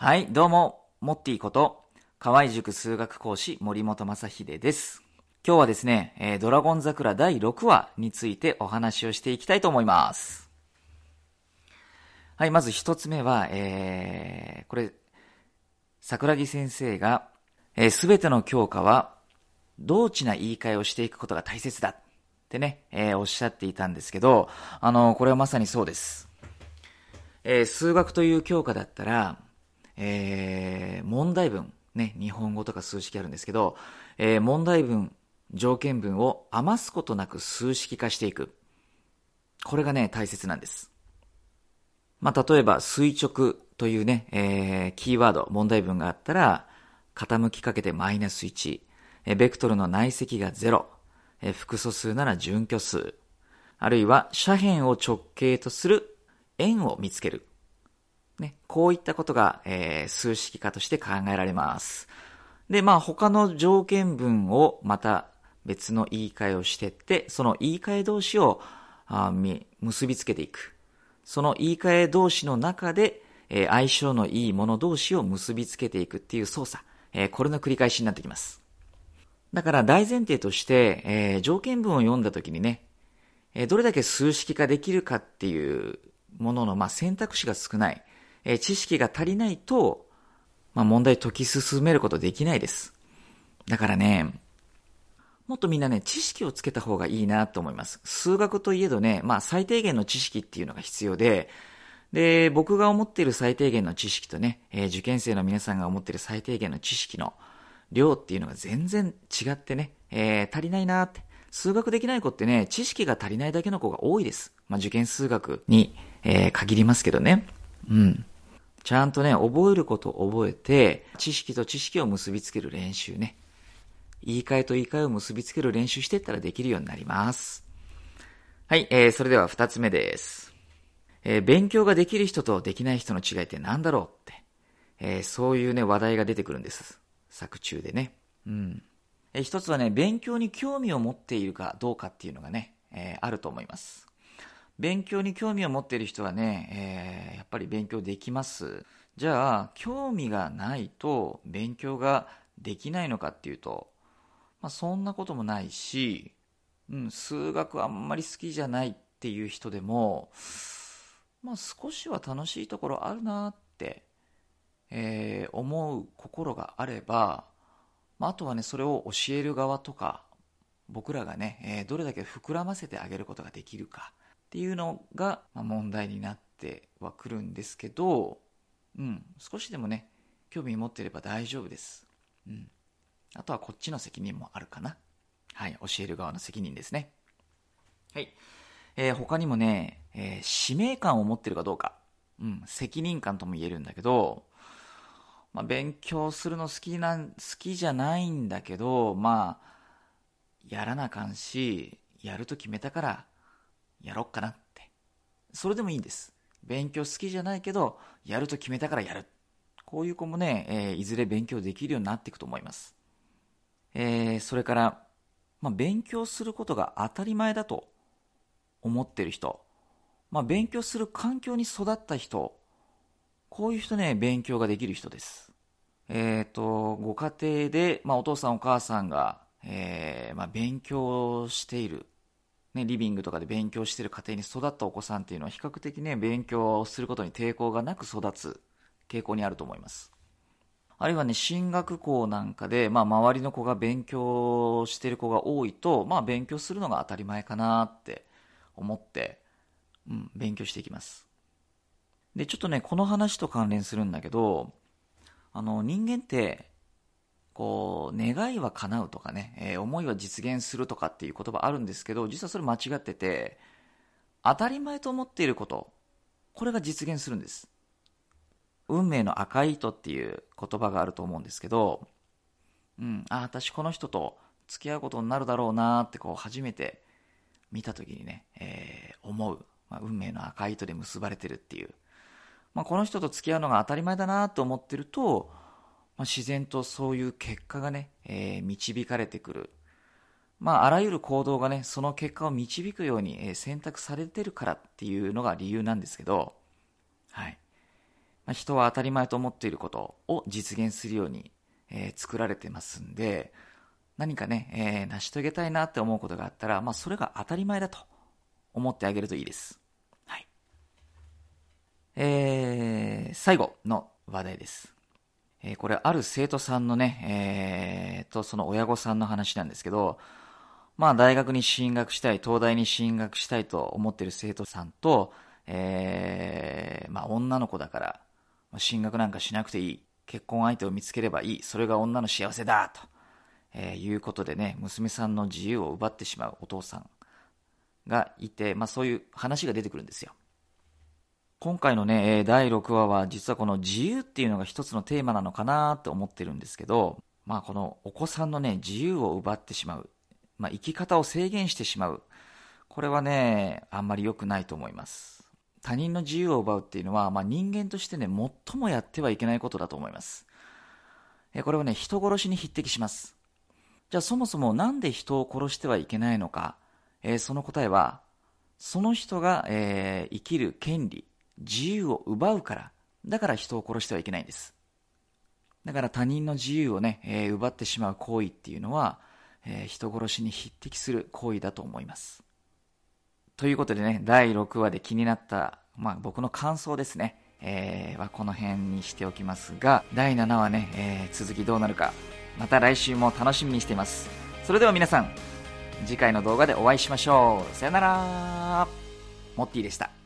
はい、どうも、モッティこと、河合塾数学講師森本正秀です。今日はですね、えードラゴン桜第6話についてお話をしていきたいと思います。はい、まず一つ目は、えー、これ、桜木先生が、す、べ、ての教科は、同知な言い換えをしていくことが大切だってね、えーおっしゃっていたんですけど、あの、これはまさにそうです。えー数学という教科だったら、えー問題文、ね、日本語とか数式あるんですけど、えー問題文、条件文を余すことなく数式化していく。これがね、大切なんです。まあ、例えば、垂直というね、えーキーワード、問題文があったら、傾きかけてマイナス1、えーベクトルの内積が0、えー複素数なら準拠数、あるいは斜辺を直径とする円を見つける。ね、こういったことが、えー数式化として考えられます。で、まあ他の条件文をまた別の言い換えをしてって、その言い換え同士をあみ結びつけていく。その言い換え同士の中で、えー相性のいいもの同士を結びつけていくっていう操作。えーこれの繰り返しになってきます。だから大前提として、えー条件文を読んだときにね、えーどれだけ数式化できるかっていうものの、まあ、選択肢が少ない、え知識が足りないと、まあ、問題解き進めることできないです。だからね、もっとみんなね、知識をつけた方がいいなと思います。数学といえどね、まあ、最低限の知識っていうのが必要で、で、僕が思っている最低限の知識とね、えー受験生の皆さんが思っている最低限の知識の量っていうのが全然違ってね、えー足りないなって。数学できない子ってね、知識が足りないだけの子が多いです。まあ、受験数学に、えー限りますけどね。うん。ちゃんとね、覚えることを覚えて、知識と知識を結びつける練習ね。言い換えと言い換えを結びつける練習していったらできるようになります。はい、えー、それでは二つ目です。えー勉強ができる人とできない人の違いって何だろうって、えーそういうね、話題が出てくるんです。作中でね。うん。えー一つはね、勉強に興味を持っているかどうかっていうのがね、えーあると思います。勉強に興味を持っている人はね、えーやっぱり勉強できます。じゃあ、興味がないと勉強ができないのかっていうと、まあそんなこともないし、うん、数学あんまり好きじゃないっていう人でも、まあ少しは楽しいところあるなって、えー思う心があれば、まああとはね、それを教える側とか、僕らがね、えーどれだけ膨らませてあげることができるかっていうのが、ま、問題になってはくるんですけど、うん、少しでもね、興味持ってれば大丈夫です。うん。あとはこっちの責任もあるかな。はい、教える側の責任ですね。はい。えー他にもね、えー使命感を持ってるかどうか。うん、責任感とも言えるんだけど、まあ、勉強するの好きなん、好きじゃないんだけど、まあ、やらなあかんし、やると決めたから、やろっかなって。それでもいいんです。勉強好きじゃないけど、やると決めたからやる。こういう子もね、えーいずれ勉強できるようになっていくと思います。えーそれから、まあ、勉強することが当たり前だと思ってる人、まあ、勉強する環境に育った人、こういう人ね、勉強ができる人です。えっ、と、ご家庭で、まあ、お父さんお母さんが、えーまあ、勉強している、ね、リビングとかで勉強してる家庭に育ったお子さんっていうのは比較的ね、勉強をすることに抵抗がなく育つ傾向にあると思います。あるいはね、進学校なんかで、まあ、周りの子が勉強してる子が多いと、まあ、勉強するのが当たり前かなって思って、うん、勉強していきます。で、ちょっとね、この話と関連するんだけど、あの、人間って、こう、願いは叶うとかね、えー思いは実現するとかっていう言葉あるんですけど、実はそれ間違ってて、当たり前と思っていること、これが実現するんです。運命の赤い糸っていう言葉があると思うんですけど、うん、あ、私この人と付き合うことになるだろうなってこう初めて見た時にね、えー思う、まあ、運命の赤い糸で結ばれてるっていう、まあ、この人と付き合うのが当たり前だなと思ってると、まあ、自然とそういう結果がね、えー導かれてくる。まあ、あらゆる行動がね、その結果を導くようにえ選択されてるからっていうのが理由なんですけど、はい。まあ、人は当たり前と思っていることを実現するように、えー、作られてますんで、何かね、えー、成し遂げたいなって思うことがあったら、まあ、それが当たり前だと思ってあげるといいです。はい。えー、最後の話題です。えー、これ、ある生徒さんのね、えー、と、その親御さんの話なんですけど、まあ、大学に進学したい、東大に進学したいと思ってる生徒さんと、えー、まあ、女の子だから、進学なんかしなくていい。結婚相手を見つければいい。それが女の幸せだと。えー、いうことでね、娘さんの自由を奪ってしまうお父さんがいて、まあそういう話が出てくるんですよ。今回のね、第6話は実はこの自由っていうのが一つのテーマなのかなと思ってるんですけど、まあこのお子さんのね、自由を奪ってしまう。まあ生き方を制限してしまう。これはね、あんまり良くないと思います。他人の自由を奪うっていうのは、まあ人間としてね、最もやってはいけないことだと思います。これはね、人殺しに匹敵します。じゃあそもそもなんで人を殺してはいけないのか、え、その答えは、その人が、えー、生きる権利、自由を奪うから、だから人を殺してはいけないんです。だから他人の自由をね、えー、奪ってしまう行為っていうのは、えー、人殺しに匹敵する行為だと思います。ということでね、第6話で気になった、まあ僕の感想ですね、えー、はこの辺にしておきますが、第7話ね、えー、続きどうなるか、また来週も楽しみにしています。それでは皆さん、次回の動画でお会いしましょう。さよなら。モッティでした。